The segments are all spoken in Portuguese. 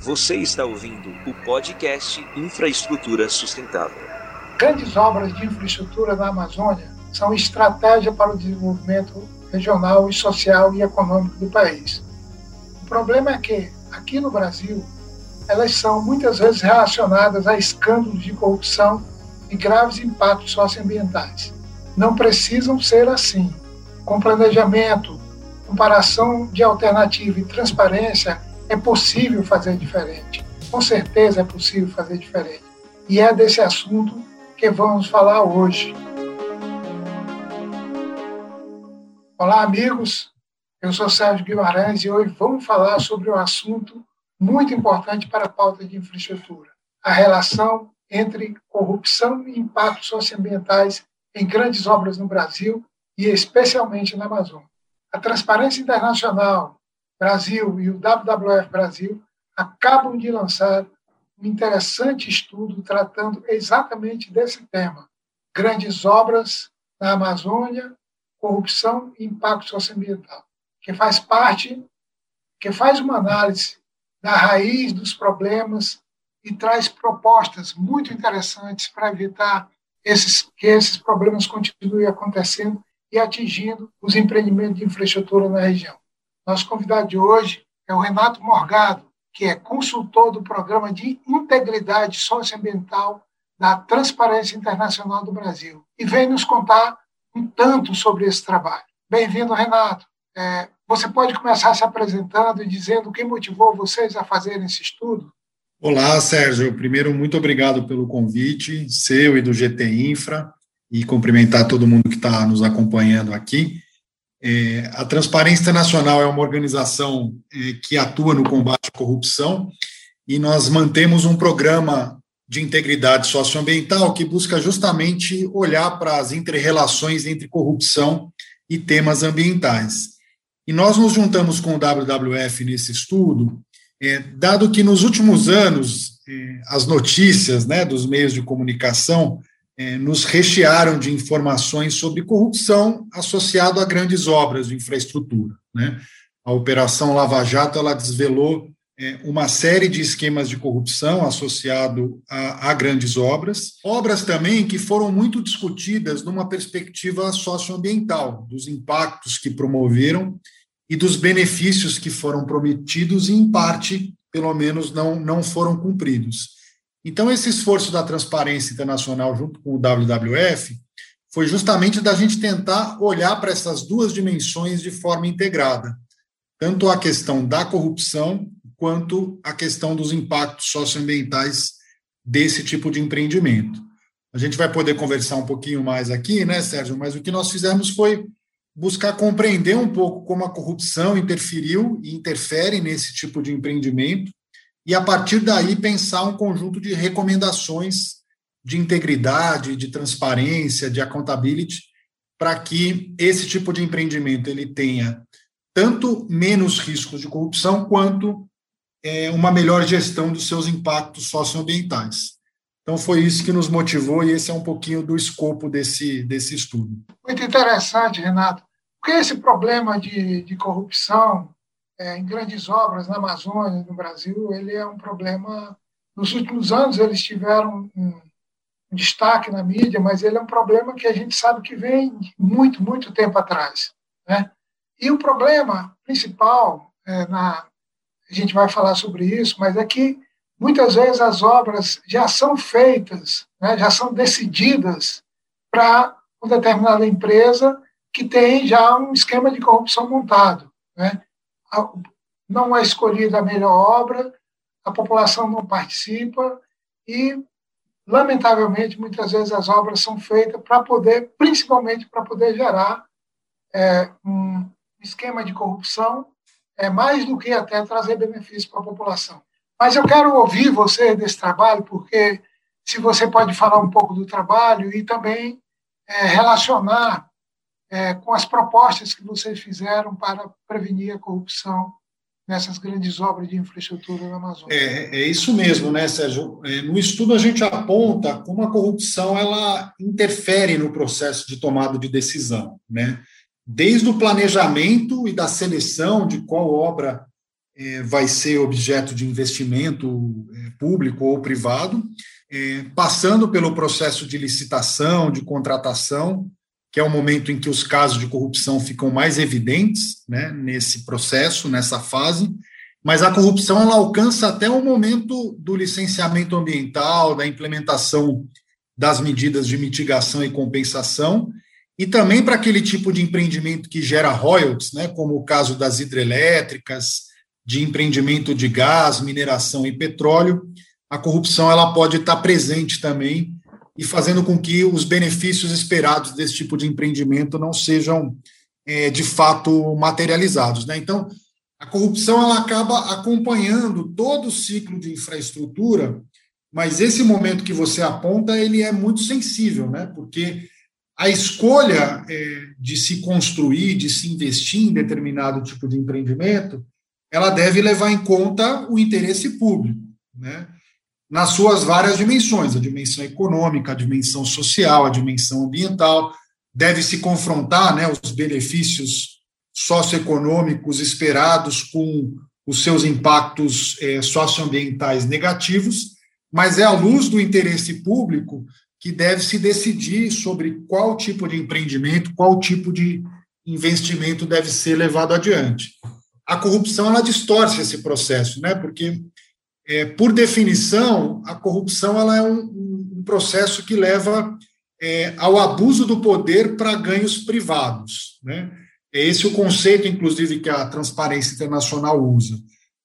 Você está ouvindo o podcast Infraestrutura Sustentável. Grandes obras de infraestrutura na Amazônia são estratégia para o desenvolvimento regional e social e econômico do país. O problema é que, aqui no Brasil, elas são muitas vezes relacionadas a escândalos de corrupção e graves impactos socioambientais. Não precisam ser assim. Com planejamento, comparação de alternativa e transparência, é possível fazer diferente. Com certeza é possível fazer diferente. E é desse assunto que vamos falar hoje. Olá, amigos. Eu sou Sérgio Guimarães e hoje vamos falar sobre um assunto muito importante para a pauta de infraestrutura: a relação entre corrupção e impactos socioambientais em grandes obras no Brasil e especialmente na Amazônia. A Transparência Internacional Brasil e o WWF Brasil acabam de lançar um interessante estudo tratando exatamente desse tema: grandes obras na Amazônia, corrupção e impacto socioambiental, que faz parte, que faz uma análise da raiz dos problemas e traz propostas muito interessantes para evitar esses, que esses problemas continuem acontecendo e atingindo os empreendimentos de infraestrutura na região. Nosso convidado de hoje é o Renato Morgado, que é consultor do Programa de Integridade Socioambiental da Transparência Internacional do Brasil e vem nos contar um tanto sobre esse trabalho. Bem-vindo, Renato. É, você pode começar se apresentando e dizendo o que motivou vocês a fazerem esse estudo? Olá, Sérgio. Primeiro, muito obrigado pelo convite, seu e do GT Infra, e cumprimentar todo mundo que está nos acompanhando aqui. É, a Transparência Internacional é uma organização é, que atua no combate à corrupção e nós mantemos um programa de integridade socioambiental que busca justamente olhar para as interrelações entre corrupção e temas ambientais. E nós nos juntamos com o WWF nesse estudo, é, dado que nos últimos anos é, as notícias né, dos meios de comunicação nos rechearam de informações sobre corrupção associado a grandes obras de infraestrutura. Né? A Operação Lava Jato ela desvelou é, uma série de esquemas de corrupção associado a, a, grandes obras, obras também que foram muito discutidas numa perspectiva socioambiental, dos impactos que promoveram e dos benefícios que foram prometidos e, em parte, pelo menos, não, não foram cumpridos. Então, esse esforço da transparência internacional, junto com o WWF, foi justamente da gente tentar olhar para essas duas dimensões de forma integrada, tanto a questão da corrupção quanto a questão dos impactos socioambientais desse tipo de empreendimento. A gente vai poder conversar um pouquinho mais aqui, né, Sérgio? Mas o que nós fizemos foi buscar compreender um pouco como a corrupção interferiu e interfere nesse tipo de empreendimento e, a partir daí, pensar um conjunto de recomendações de integridade, de transparência, de accountability, para que esse tipo de empreendimento ele tenha tanto menos riscos de corrupção quanto é, uma melhor gestão dos seus impactos socioambientais. Então, foi isso que nos motivou e esse é um pouquinho do escopo desse, desse estudo. Muito interessante, Renato. Porque esse problema de, de corrupção é, em grandes obras na Amazônia, no Brasil, ele é um problema. Nos últimos anos, eles tiveram um, um destaque na mídia, mas ele é um problema que a gente sabe que vem muito, muito tempo atrás. Né? E o problema principal, é, na, a gente vai falar sobre isso, mas é que muitas vezes as obras já são feitas, né, já são decididas para uma determinada empresa que tem já um esquema de corrupção montado. Né? Não é escolhida a melhor obra, a população não participa e, lamentavelmente, muitas vezes as obras são feitas para poder, principalmente para poder gerar é, um esquema de corrupção, é mais do que até trazer benefício para a população. Mas eu quero ouvir você desse trabalho, porque se você pode falar um pouco do trabalho e também é, relacionar é, com as propostas que vocês fizeram para prevenir a corrupção nessas grandes obras de infraestrutura na Amazônia. É, é isso mesmo, né, Sérgio? É, no estudo a gente aponta como a corrupção ela interfere no processo de tomada de decisão, né? Desde o planejamento e da seleção de qual obra é, vai ser objeto de investimento é, público ou privado, é, passando pelo processo de licitação, de contratação, que é o momento em que os casos de corrupção ficam mais evidentes, né, nesse processo, nessa fase, mas a corrupção ela alcança até o momento do licenciamento ambiental, da implementação das medidas de mitigação e compensação, e também para aquele tipo de empreendimento que gera royalties, né, como o caso das hidrelétricas, de empreendimento de gás, mineração e petróleo, a corrupção ela pode estar presente também e fazendo com que os benefícios esperados desse tipo de empreendimento não sejam é, de fato materializados. Né? Então, a corrupção ela acaba acompanhando todo o ciclo de infraestrutura, mas esse momento que você aponta ele é muito sensível, né? porque a escolha é, de se construir, de se investir em determinado tipo de empreendimento, ela deve levar em conta o interesse público, né? Nas suas várias dimensões, a dimensão econômica, a dimensão social, a dimensão ambiental, deve se confrontar né, os benefícios socioeconômicos esperados com os seus impactos é, socioambientais negativos, mas é à luz do interesse público que deve se decidir sobre qual tipo de empreendimento, qual tipo de investimento deve ser levado adiante a corrupção ela distorce esse processo, né? Porque é, por definição a corrupção ela é um, um processo que leva é, ao abuso do poder para ganhos privados, né? É esse o conceito, inclusive, que a Transparência Internacional usa.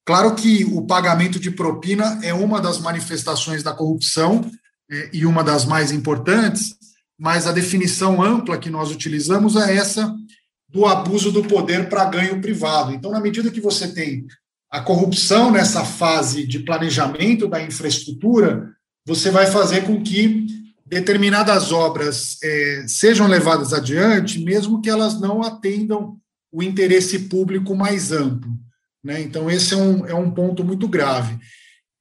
Claro que o pagamento de propina é uma das manifestações da corrupção é, e uma das mais importantes, mas a definição ampla que nós utilizamos é essa do abuso do poder para ganho privado. Então, na medida que você tem a corrupção nessa fase de planejamento da infraestrutura, você vai fazer com que determinadas obras é, sejam levadas adiante, mesmo que elas não atendam o interesse público mais amplo. Né? Então, esse é um, é um ponto muito grave.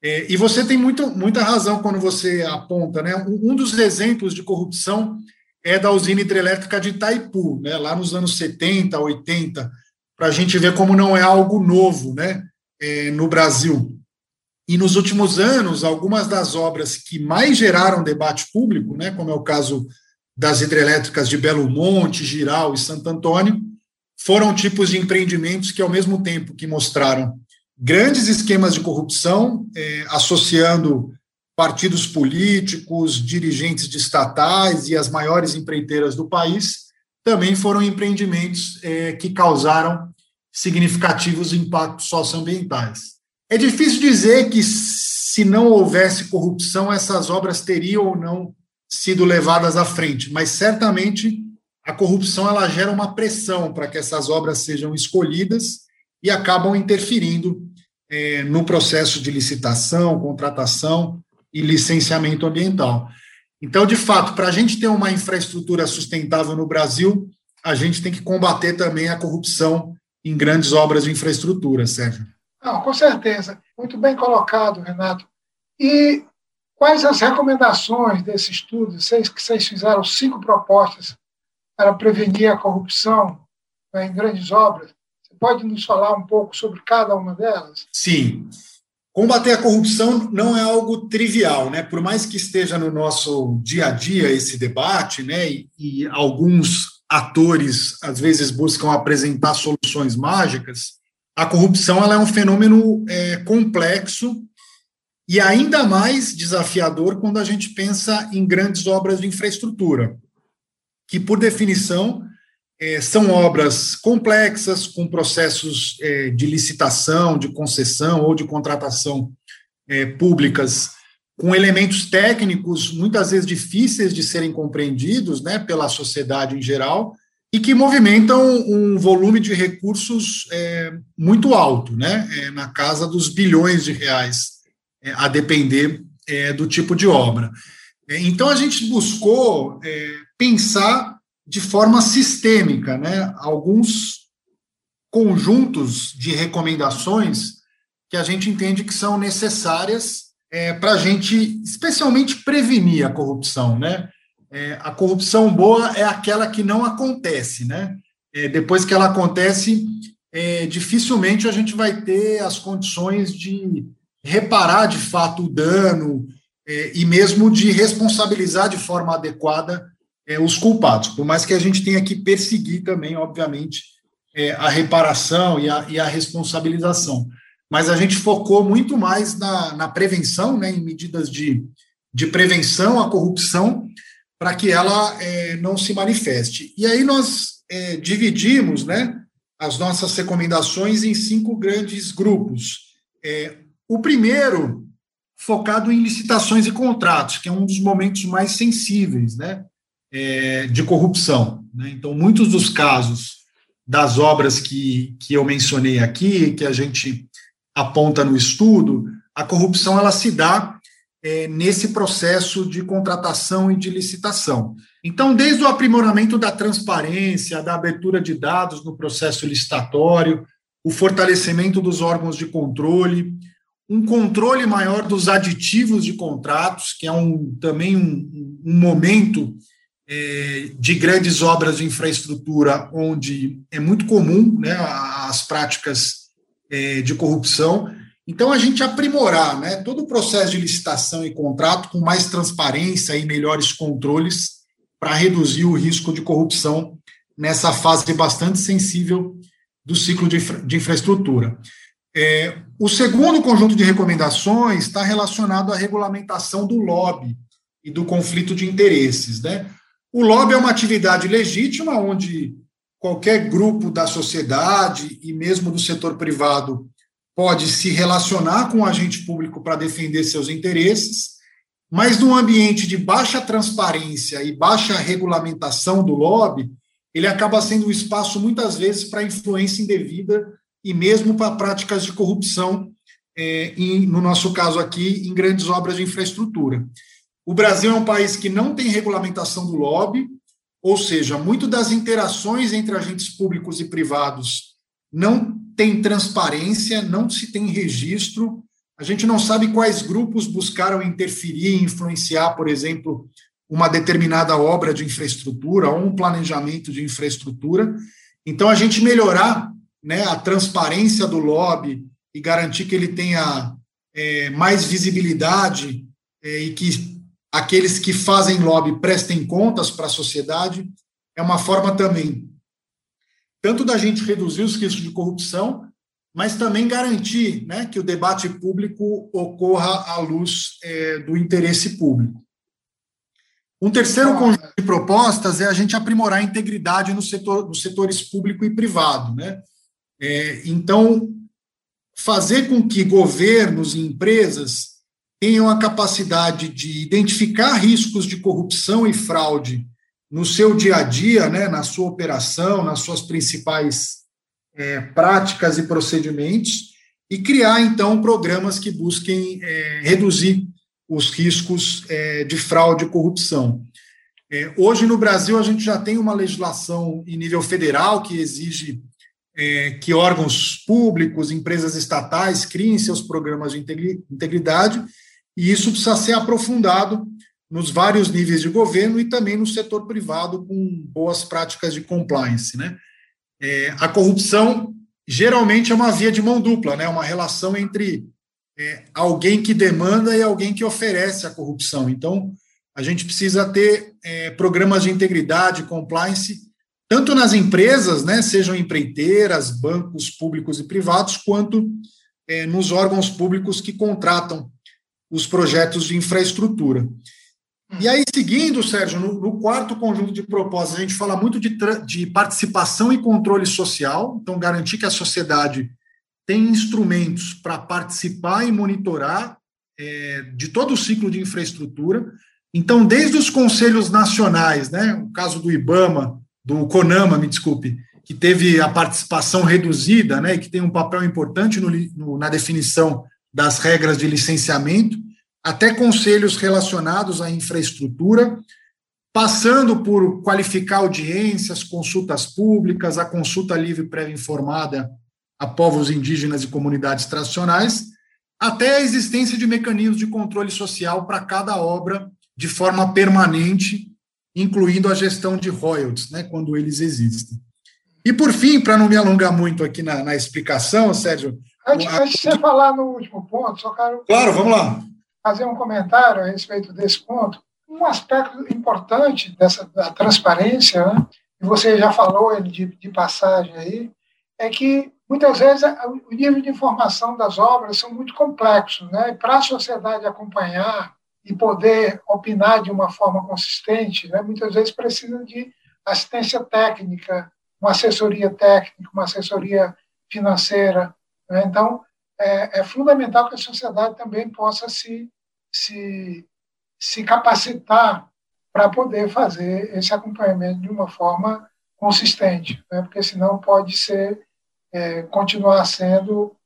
É, e você tem muito, muita razão quando você aponta. Né? Um, um dos exemplos de corrupção é da usina hidrelétrica de Itaipu, né, lá nos anos 70, 80, para a gente ver como não é algo novo né, é, no Brasil. E nos últimos anos, algumas das obras que mais geraram debate público, né, como é o caso das hidrelétricas de Belo Monte, Giral e Santo Antônio, foram tipos de empreendimentos que, ao mesmo tempo que mostraram grandes esquemas de corrupção, é, associando partidos políticos, dirigentes de estatais e as maiores empreiteiras do país, também foram empreendimentos é, que causaram significativos impactos socioambientais. É difícil dizer que, se não houvesse corrupção, essas obras teriam ou não sido levadas à frente, mas certamente a corrupção ela gera uma pressão para que essas obras sejam escolhidas e acabam interferindo é, no processo de licitação, contratação e licenciamento ambiental. Então, de fato, para a gente ter uma infraestrutura sustentável no Brasil, a gente tem que combater também a corrupção em grandes obras de infraestrutura, Sérgio. Não, com certeza. Muito bem colocado, Renato. E quais as recomendações desse estudo? Vocês que vocês fizeram cinco propostas para prevenir a corrupção né, em grandes obras. Você pode nos falar um pouco sobre cada uma delas? Sim. Combater a corrupção não é algo trivial, né? Por mais que esteja no nosso dia a dia esse debate, né? E, e alguns atores às vezes buscam apresentar soluções mágicas, a corrupção ela é um fenômeno é, complexo e ainda mais desafiador quando a gente pensa em grandes obras de infraestrutura, que por definição é, são obras complexas, com processos é, de licitação, de concessão ou de contratação é, públicas, com elementos técnicos muitas vezes difíceis de serem compreendidos né, pela sociedade em geral e que movimentam um volume de recursos é, muito alto, né, é, na casa dos bilhões de reais, é, a depender do tipo de obra. então, a gente buscou pensar de forma sistêmica, né? Alguns conjuntos de recomendações que a gente entende que são necessárias é, para a gente, especialmente, prevenir a corrupção, né? É, a corrupção boa é aquela que não acontece, né? É, depois que ela acontece, é, dificilmente a gente vai ter as condições de reparar de fato o dano é, e mesmo de responsabilizar de forma adequada é, os culpados, por mais que a gente tenha que perseguir também, obviamente, a reparação e a, e a, responsabilização. Mas a gente focou muito mais na, na prevenção, né, em medidas de, de prevenção à corrupção, para que ela é, não se manifeste. E aí nós é, dividimos né, as nossas recomendações em cinco grandes grupos. É, o primeiro, focado em licitações e contratos, que é um dos momentos mais sensíveis né, é, de corrupção. Né? Então, muitos dos casos das obras que, que eu mencionei aqui, que a gente aponta no estudo, a corrupção ela se dá é, nesse processo de contratação e de licitação. Então, desde o aprimoramento da transparência, da abertura de dados no processo licitatório, o fortalecimento dos órgãos de controle, um controle maior dos aditivos de contratos, que é um, também um, um momento é, de grandes obras de infraestrutura onde é muito comum né, as práticas é, de corrupção. Então, a gente aprimorar né, todo o processo de licitação e contrato com mais transparência e melhores controles para reduzir o risco de corrupção nessa fase bastante sensível do ciclo de, infra, de infraestrutura. É, o segundo conjunto de recomendações está relacionado à regulamentação do lobby e do conflito de interesses. Né? O lobby é uma atividade legítima onde qualquer grupo da sociedade e mesmo do setor privado pode se relacionar com o agente público para defender seus interesses, mas num ambiente de baixa transparência e baixa regulamentação do lobby, ele acaba sendo um espaço, muitas vezes, para influência indevida e mesmo para práticas de corrupção, é, em, no nosso caso aqui, em grandes obras de infraestrutura. O Brasil é um país que não tem regulamentação do lobby, ou seja, muito das interações entre agentes públicos e privados não tem transparência, não se tem registro, a gente não sabe quais grupos buscaram interferir e influenciar, por exemplo, uma determinada obra de infraestrutura ou um planejamento de infraestrutura. Então, a gente melhorar né, a transparência do lobby e garantir que ele tenha é, mais visibilidade é, e que aqueles que fazem lobby prestem contas para a sociedade, é uma forma também tanto da gente reduzir os riscos de corrupção, mas também garantir né, que o debate público ocorra à luz é, do interesse público. Um terceiro conjunto de propostas é a gente aprimorar a integridade no setor, nos setores público e privado. Né? É, então, fazer com que governos e empresas tenham a capacidade de identificar riscos de corrupção e fraude no seu dia a dia, né, na sua operação, nas suas principais é, práticas e procedimentos e criar, então, programas que busquem é, reduzir os riscos é, de fraude e corrupção. É, hoje, no Brasil, a gente já tem uma legislação em nível federal que exige é, que órgãos públicos, empresas estatais criem seus programas de integridade, e isso precisa ser aprofundado nos vários níveis de governo e também no setor privado com boas práticas de compliance, né? É, a corrupção geralmente é uma via de mão dupla, né? Uma relação entre é, alguém que demanda e alguém que oferece a corrupção. Então, a gente precisa ter é, programas de integridade, compliance, tanto nas empresas, né, sejam empreiteiras, bancos públicos e privados, quanto é, nos órgãos públicos que contratam os projetos de infraestrutura. E aí, seguindo, Sérgio, no, no, quarto conjunto de propostas, a gente fala muito de, de participação e controle social, então, garantir que a sociedade tem instrumentos para participar e monitorar é, de todo o ciclo de infraestrutura. Então, desde os conselhos nacionais, né, o caso do IBAMA, do CONAMA, me desculpe, que teve a participação reduzida, né, que tem um papel importante no, no, na definição das regras de licenciamento, até conselhos relacionados à infraestrutura, passando por qualificar audiências, consultas públicas, a consulta livre prévia informada a povos indígenas e comunidades tradicionais, até a existência de mecanismos de controle social para cada obra de forma permanente, incluindo a gestão de royalties, né, quando eles existem. E por fim, para não me alongar muito aqui na, na explicação, Sérgio. Antes, antes de você falar no último ponto, só quero. Claro, vamos lá. Fazer um comentário a respeito desse ponto. Um aspecto importante dessa da transparência, né, e você já falou ele de, de passagem aí, é que muitas vezes o nível de informação das obras são muito complexos, né? E para a sociedade acompanhar e poder opinar de uma forma consistente, né, muitas vezes precisa de assistência técnica, uma assessoria técnica, uma assessoria financeira. Né? Então, é, é, fundamental que a sociedade também possa se, se, se capacitar para poder fazer esse acompanhamento de uma forma consistente, né? porque senão pode ser é, continuar sendo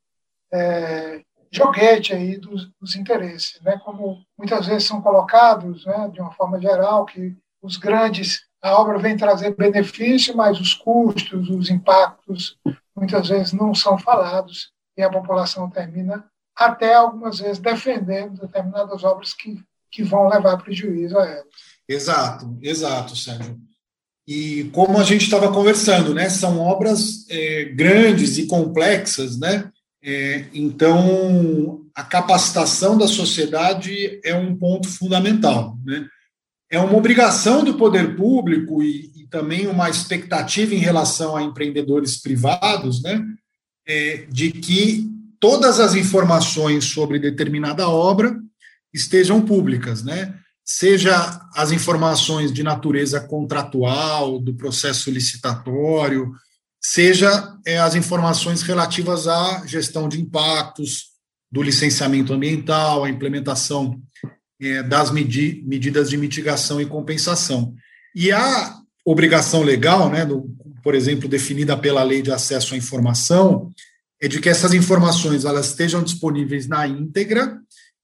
é, joguete aí dos, dos, interesses, né? Como muitas vezes são colocados, né, de uma forma geral, que os grandes a obra vem trazer benefício, mas os custos, os impactos, muitas vezes não são falados e a população termina até algumas vezes defendendo determinadas obras que, que vão levar prejuízo a elas. Exato, exato, Sérgio. E como a gente estava conversando, né, são obras é, grandes e complexas, né, é, então, a capacitação da sociedade é um ponto fundamental. Né? É uma obrigação do poder público e, também uma expectativa em relação a empreendedores privados né? É, de que todas as informações sobre determinada obra estejam públicas, né? seja as informações de natureza contratual, do processo licitatório, seja é, as informações relativas à gestão de impactos, do licenciamento ambiental, a implementação é, das medi medidas de mitigação e compensação. E a obrigação legal, né, do, por exemplo, definida pela lei de acesso à informação, é de que essas informações elas estejam disponíveis na íntegra,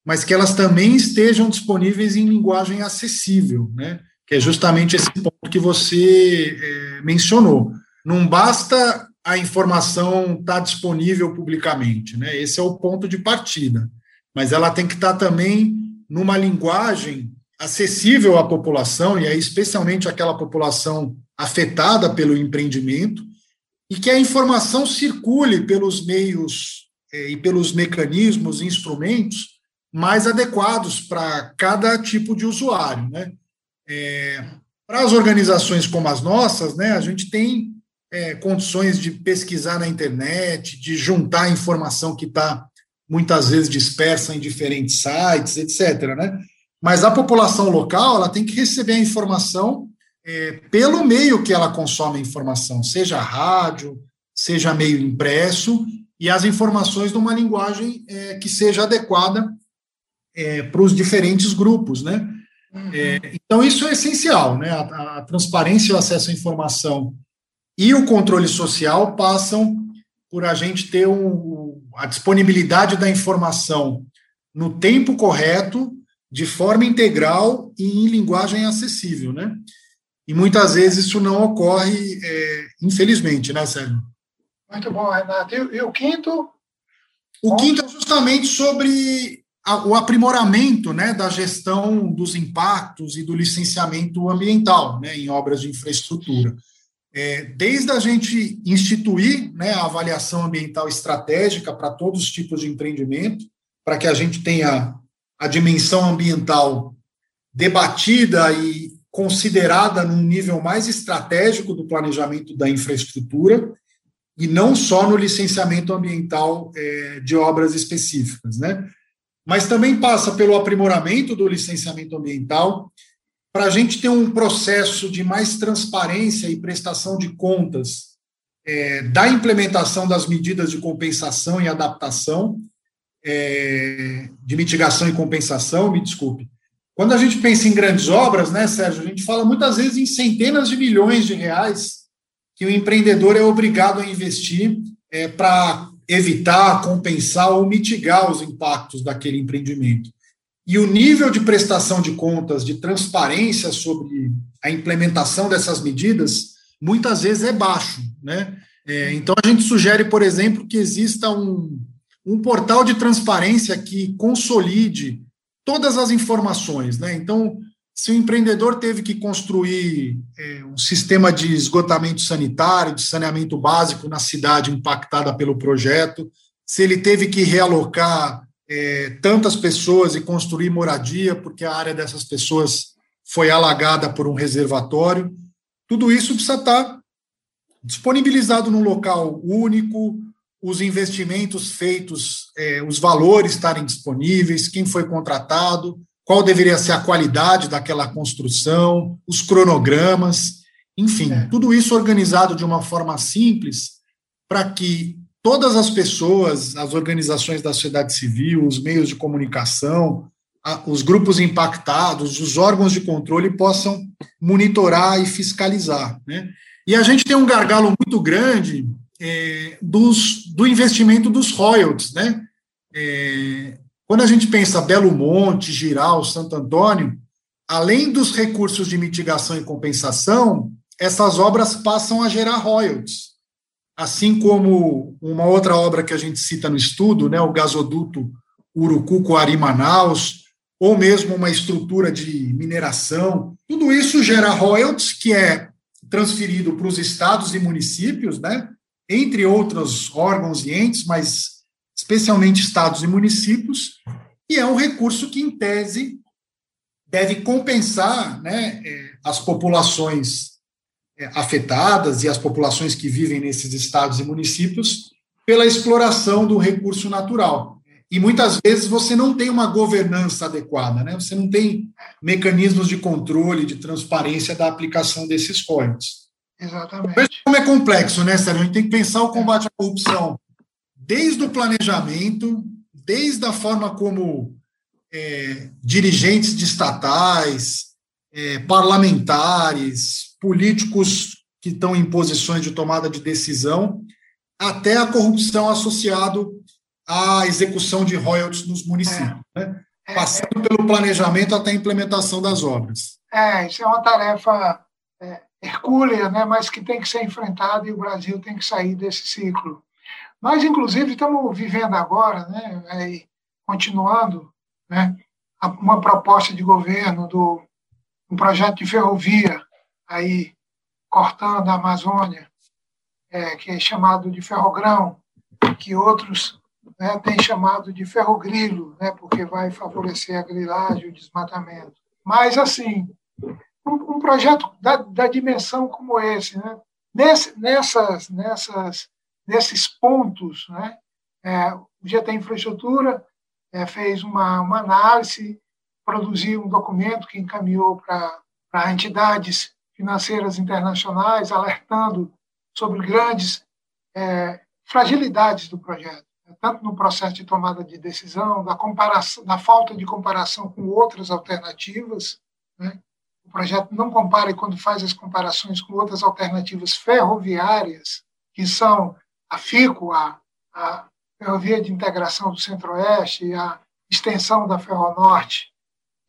mas que elas também estejam disponíveis em linguagem acessível, né, que é justamente esse ponto que você é, mencionou não basta a informação estar tá disponível publicamente, né? Esse é o ponto de partida. Mas ela tem que estar tá também numa linguagem acessível à população, e aí especialmente aquela população afetada pelo empreendimento, e que a informação circule pelos meios eh, e pelos mecanismos e instrumentos mais adequados para cada tipo de usuário. Né? É, para as organizações como as nossas, né, a gente tem é, condições de pesquisar na internet, de juntar informação que está muitas vezes dispersa em diferentes sites, etc. Né? Mas a população local ela tem que receber a informação é, pelo meio que ela consome a informação, seja rádio, seja meio impresso, e as informações numa linguagem é, que seja adequada é, para os diferentes grupos, né? Uhum. É, então, isso é essencial, né? A, a, transparência e o acesso à informação e o controle social passam por a gente ter um, a disponibilidade da informação no tempo correto, de forma integral e em linguagem acessível, né? E muitas vezes isso não ocorre, é, infelizmente, né, Sérgio? Muito bom, Renato. E, e o quinto? O quinto é justamente sobre a, o aprimoramento né, da gestão dos impactos e do licenciamento ambiental né, em obras de infraestrutura é, desde a gente instituir né, a avaliação ambiental estratégica para todos os tipos de empreendimento, para que a gente tenha a dimensão ambiental debatida e considerada num nível mais estratégico do planejamento da infraestrutura e não só no licenciamento ambiental é, de obras específicas, né? Mas também passa pelo aprimoramento do licenciamento ambiental, para a gente ter um processo de mais transparência e prestação de contas é, da implementação das medidas de compensação e adaptação, é, de mitigação e compensação, me desculpe. Quando a gente pensa em grandes obras, né, Sérgio, a gente fala muitas vezes em centenas de milhões de reais que o empreendedor é obrigado a investir é, para evitar, compensar ou mitigar os impactos daquele empreendimento. E o nível de prestação de contas, de transparência sobre a implementação dessas medidas, muitas vezes é baixo. Né? É, então, a gente sugere, por exemplo, que exista um, um portal de transparência que consolide todas as informações. Né? Então, se o empreendedor teve que construir é, um sistema de esgotamento sanitário, de saneamento básico na cidade impactada pelo projeto, se ele teve que realocar é, tantas pessoas e construir moradia, porque a área dessas pessoas foi alagada por um reservatório, tudo isso precisa estar disponibilizado num local único, os investimentos feitos, é, os valores estarem disponíveis, quem foi contratado, qual deveria ser a qualidade daquela construção, os cronogramas, enfim, é. tudo isso organizado de uma forma simples para que todas as pessoas, as organizações da sociedade civil, os meios de comunicação, os grupos impactados, os órgãos de controle possam monitorar e fiscalizar. Né? E a gente tem um gargalo muito grande é, dos, do investimento dos royalties. Né? É, quando a gente pensa Belo Monte, Giral, Santo Antônio, além dos recursos de mitigação e compensação, essas obras passam a gerar royalties. Assim como uma outra obra que a gente cita no estudo, né, o gasoduto Urucu-Coari-Manaus, ou mesmo uma estrutura de mineração, tudo isso gera royalties que é transferido para os estados e municípios, né, entre outros órgãos e entes, mas especialmente estados e municípios, e é um recurso que, em tese, deve compensar né, é, as populações é, afetadas e as populações que vivem nesses estados e municípios pela exploração do recurso natural. E muitas vezes você não tem uma governança adequada, né? você não tem mecanismos de controle, de transparência da aplicação desses códigos. Exatamente. Como é complexo, né, Sérgio? A gente tem que pensar o combate à corrupção desde o planejamento, desde a forma como é, dirigentes de estatais, é, parlamentares, políticos que estão em posições de tomada de decisão, até a corrupção associado à execução de royalties nos municípios, é. né? É, passando pelo planejamento até a implementação das obras. É, isso é uma tarefa é, hercúlea, né, mas que tem que ser enfrentada e o Brasil tem que sair desse ciclo. Nós, inclusive, estamos vivendo agora, né, aí, continuando, né, uma proposta de governo do um projeto de ferrovia aí cortando a Amazônia, é, que é chamado de ferrogrão, que outros né, têm chamado de ferrogrilo, né, porque vai favorecer a grilagem, o desmatamento. Mas, assim, um, um projeto da, da, dimensão como esse, né, nesse, nessas, nessas nesses pontos, né, é, o GT Infraestrutura é, fez uma, uma análise, produziu um documento que encaminhou para entidades financeiras internacionais, alertando sobre grandes é, fragilidades do projeto, né, tanto no processo de tomada de decisão, da, comparação, da falta de comparação com outras alternativas. Né? O projeto não compara, quando faz as comparações com outras alternativas ferroviárias, que são a FICO, a, a Ferrovia de Integração do Centro-Oeste, a extensão da Ferronorte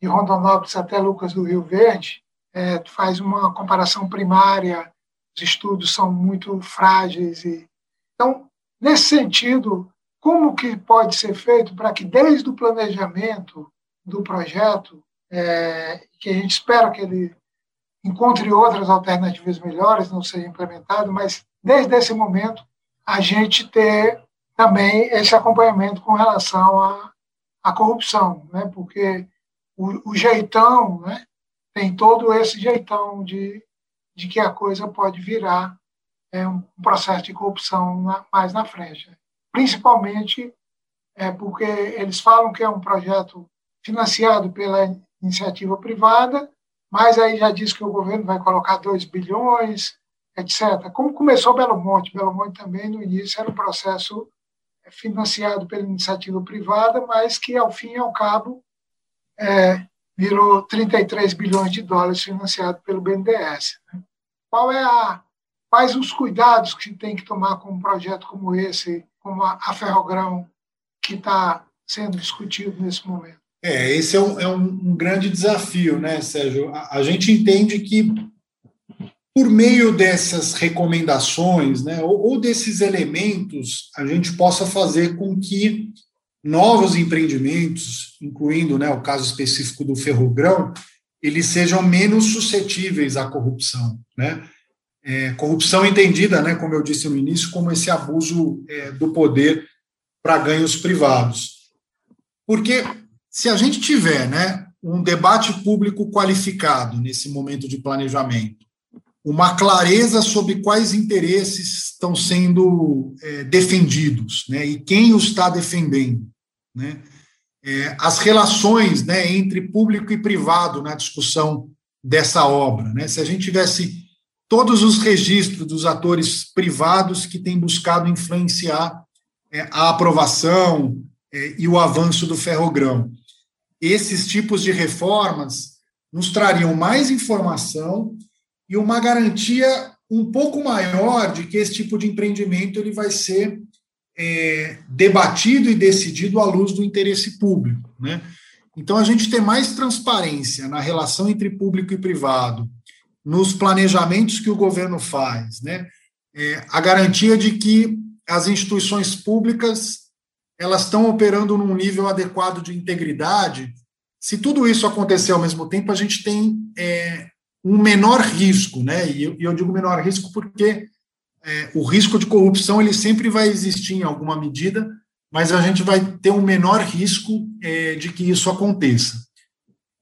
de Rondonópolis até Lucas do Rio Verde, é, faz uma comparação primária, os estudos são muito frágeis. E, então, nesse sentido, como que pode ser feito para que, desde o planejamento do projeto, é, que a gente espera que ele encontre outras alternativas melhores, não seja implementado, mas desde esse momento a gente ter também esse acompanhamento com relação à, à corrupção, né? porque o, o jeitão né? tem todo esse jeitão de, de que a coisa pode virar é, um processo de corrupção na, mais na frente. Principalmente é, porque eles falam que é um projeto financiado pela iniciativa privada, mas aí já diz que o governo vai colocar 2 bilhões, etc. Como começou Belo Monte? Belo Monte também, no início, era um processo financiado pela iniciativa privada, mas que, ao fim e ao cabo, é, virou 33 bilhões de dólares financiado pelo BNDES. Né? Qual é a, quais os cuidados que tem que tomar com um projeto como esse, como a Ferrogrão, que está sendo discutido nesse momento? É, esse é um, é um, grande desafio, né, Sérgio? A, a gente entende que por meio dessas recomendações, né, ou, ou, desses elementos, a gente possa fazer com que novos empreendimentos, incluindo né, o caso específico do ferrogrão, eles sejam menos suscetíveis à corrupção, né? É, corrupção entendida, né, como eu disse no início, como esse abuso é, do poder para ganhos privados. Porque se a gente tiver né, um debate público qualificado nesse momento de planejamento, uma clareza sobre quais interesses estão sendo é, defendidos né, e quem os está defendendo, né, é, as relações né, entre público e privado na discussão dessa obra. Né, se a gente tivesse todos os registros dos atores privados que têm buscado influenciar é, a aprovação é, e o avanço do ferrogrão. Esses tipos de reformas nos trariam mais informação e uma garantia um pouco maior de que esse tipo de empreendimento ele vai ser é, debatido e decidido à luz do interesse público. Né? Então, a gente ter mais transparência na relação entre público e privado, nos planejamentos que o governo faz, né? É, a garantia de que as instituições públicas elas estão operando num nível adequado de integridade. Se tudo isso acontecer ao mesmo tempo, a gente tem é, um menor risco, né? E eu, eu digo menor risco porque é, o risco de corrupção ele sempre vai existir em alguma medida, mas a gente vai ter um menor risco é, de que isso aconteça.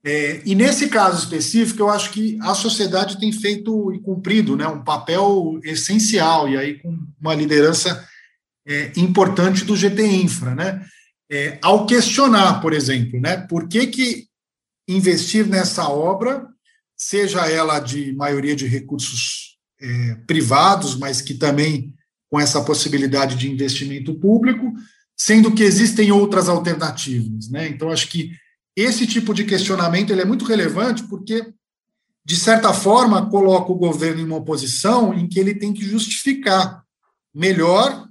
É, e nesse caso específico, eu acho que a sociedade tem feito e cumprido né, um papel essencial, e aí com uma liderança é, importante do GT Infra, né? É, ao questionar, por exemplo, né, por que, que investir nessa obra, seja ela de maioria de recursos é, privados, mas que também com essa possibilidade de investimento público, sendo que existem outras alternativas, né? Então acho que esse tipo de questionamento ele é muito relevante porque, de certa forma, coloca o governo em uma posição em que ele tem que justificar melhor,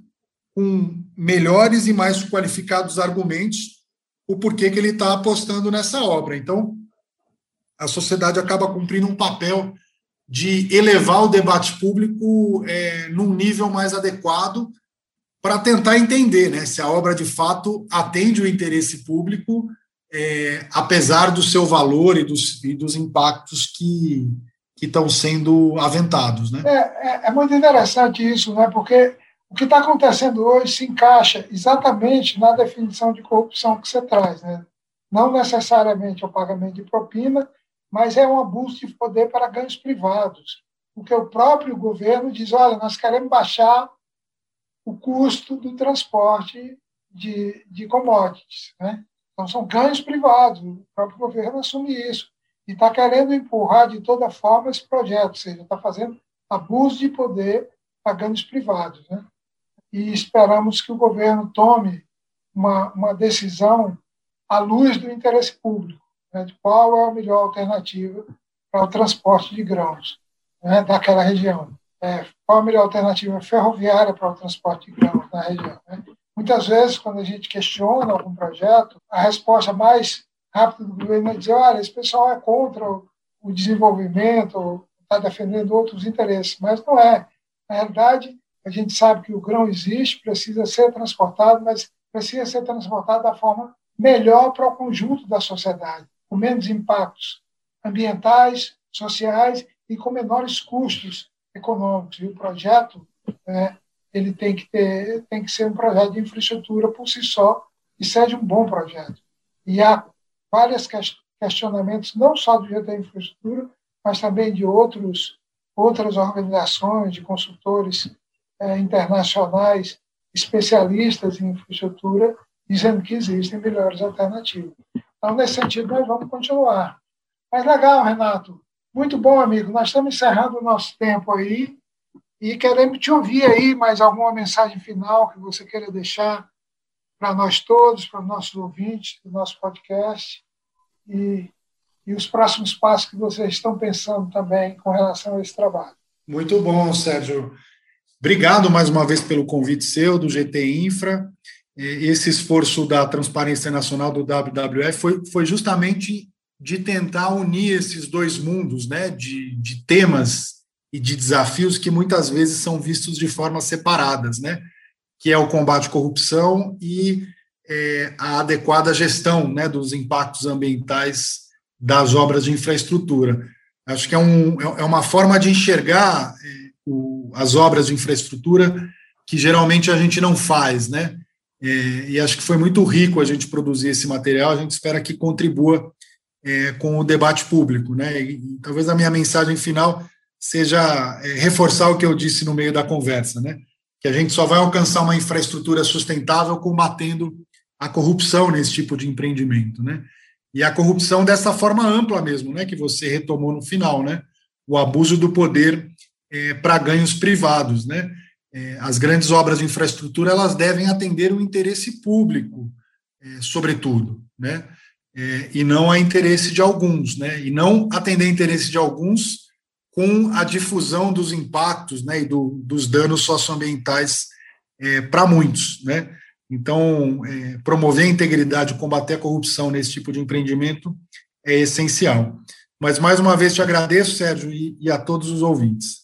com melhores e mais qualificados argumentos, o porquê que ele está apostando nessa obra. Então, a sociedade acaba cumprindo um papel de elevar o debate público é, num nível mais adequado para tentar entender né, se a obra de fato atende o interesse público é, apesar do seu valor e dos, e dos impactos que, que estão sendo aventados. Né? É, é, é muito interessante isso, né? porque o que está acontecendo hoje se encaixa exatamente na definição de corrupção que você traz. Né? Não necessariamente o pagamento de propina, mas é um abuso de poder para ganhos privados. Porque o próprio governo diz: olha, nós queremos baixar o custo do transporte de, de commodities. Né? Então, são ganhos privados, o próprio governo assume isso. E está querendo empurrar de toda forma esse projeto, ou seja, está fazendo abuso de poder para ganhos privados. Né? E esperamos que o governo tome uma, uma decisão à luz do interesse público, né, de qual é a melhor alternativa para o transporte de grãos né, daquela região. É, qual a melhor alternativa ferroviária para o transporte de grãos na região. Né? Muitas vezes, quando a gente questiona algum projeto, a resposta mais rápida do governo é dizer: olha, esse pessoal é contra o desenvolvimento, está defendendo outros interesses, mas não é. Na realidade, a gente sabe que o grão existe, precisa ser transportado, mas precisa ser transportado da forma melhor para o conjunto da sociedade, com menos impactos ambientais, sociais e com menores custos econômicos. E o projeto é, ele tem que ter, tem que ser um projeto de infraestrutura por si só e seja um bom projeto. E há vários questionamentos, não só do GT Infraestrutura, mas também de outros, outras organizações, de consultores é, internacionais, especialistas em infraestrutura, dizendo que existem melhores alternativas. Então, nesse sentido, nós vamos continuar. Mas legal, Renato. Muito bom, amigo. Nós estamos encerrando o nosso tempo aí. E queremos te ouvir aí mais alguma mensagem final que você queira deixar para nós todos, para os nossos ouvintes do nosso podcast e, e os próximos passos que vocês estão pensando também com relação a esse trabalho. Muito bom, Sérgio. Obrigado mais uma vez pelo convite seu, do GT Infra. Esse esforço da Transparência Nacional do WWF foi, foi justamente de tentar unir esses dois mundos, né, de, de temas e de desafios que muitas vezes são vistos de forma separadas, né? Que é o combate à corrupção e é, a adequada gestão, né, dos impactos ambientais das obras de infraestrutura. Acho que é, um, é uma forma de enxergar é, as obras de infraestrutura que geralmente a gente não faz, né? É, e acho que foi muito rico a gente produzir esse material. A gente espera que contribua é, com o debate público, né? E, talvez a minha mensagem final seja é, reforçar o que eu disse no meio da conversa, né? Que a gente só vai alcançar uma infraestrutura sustentável combatendo a corrupção nesse tipo de empreendimento, né? E a corrupção dessa forma ampla mesmo, né? Que você retomou no final, né? O abuso do poder é, para ganhos privados, né? É, as grandes obras de infraestrutura elas devem atender o interesse público, é, sobretudo, né? É, e não a interesse de alguns, né? E não atender interesse de alguns com a difusão dos impactos, né? E do, dos danos socioambientais é, para muitos, né? Então, é, promover a integridade, combater a corrupção nesse tipo de empreendimento é essencial. Mas mais uma vez te agradeço, Sérgio, e, e a todos os ouvintes.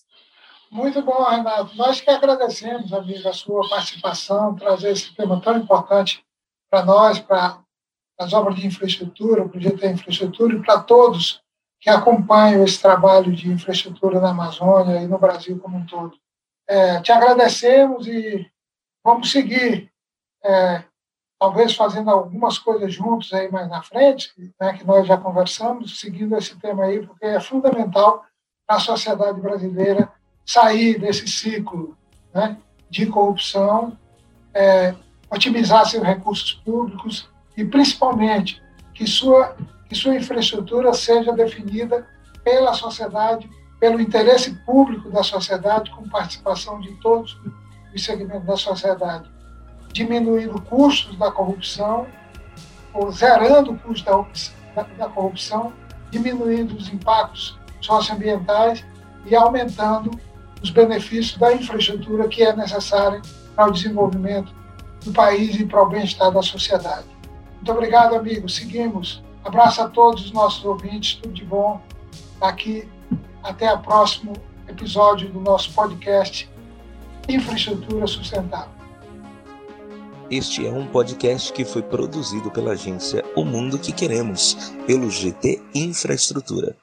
Muito bom, Renato. Nós que agradecemos, amigo, a sua participação, trazer esse tema tão importante para nós, para as obras de infraestrutura, o projeto de infraestrutura e para todos que acompanham esse trabalho de infraestrutura na Amazônia e no Brasil como um todo. É, te agradecemos e vamos seguir, é, talvez fazendo algumas coisas juntos aí mais na frente, né, que nós já conversamos, seguindo esse tema aí, porque é fundamental para a sociedade brasileira sair desse ciclo né, de corrupção, é, otimizar seus recursos públicos e, principalmente, que sua, que sua infraestrutura seja definida pela sociedade, pelo interesse público da sociedade, com participação de todos os segmentos da sociedade, diminuindo custos da corrupção, ou zerando o custo da, da corrupção, diminuindo os impactos socioambientais e aumentando os benefícios da infraestrutura que é necessária para o desenvolvimento do país e para o bem-estar da sociedade. Muito obrigado, amigos. Seguimos. Abraço a todos os nossos ouvintes. Tudo de bom. Aqui. Até o próximo episódio do nosso podcast Infraestrutura Sustentável. Este é um podcast que foi produzido pela agência O Mundo que Queremos, pelo GT Infraestrutura.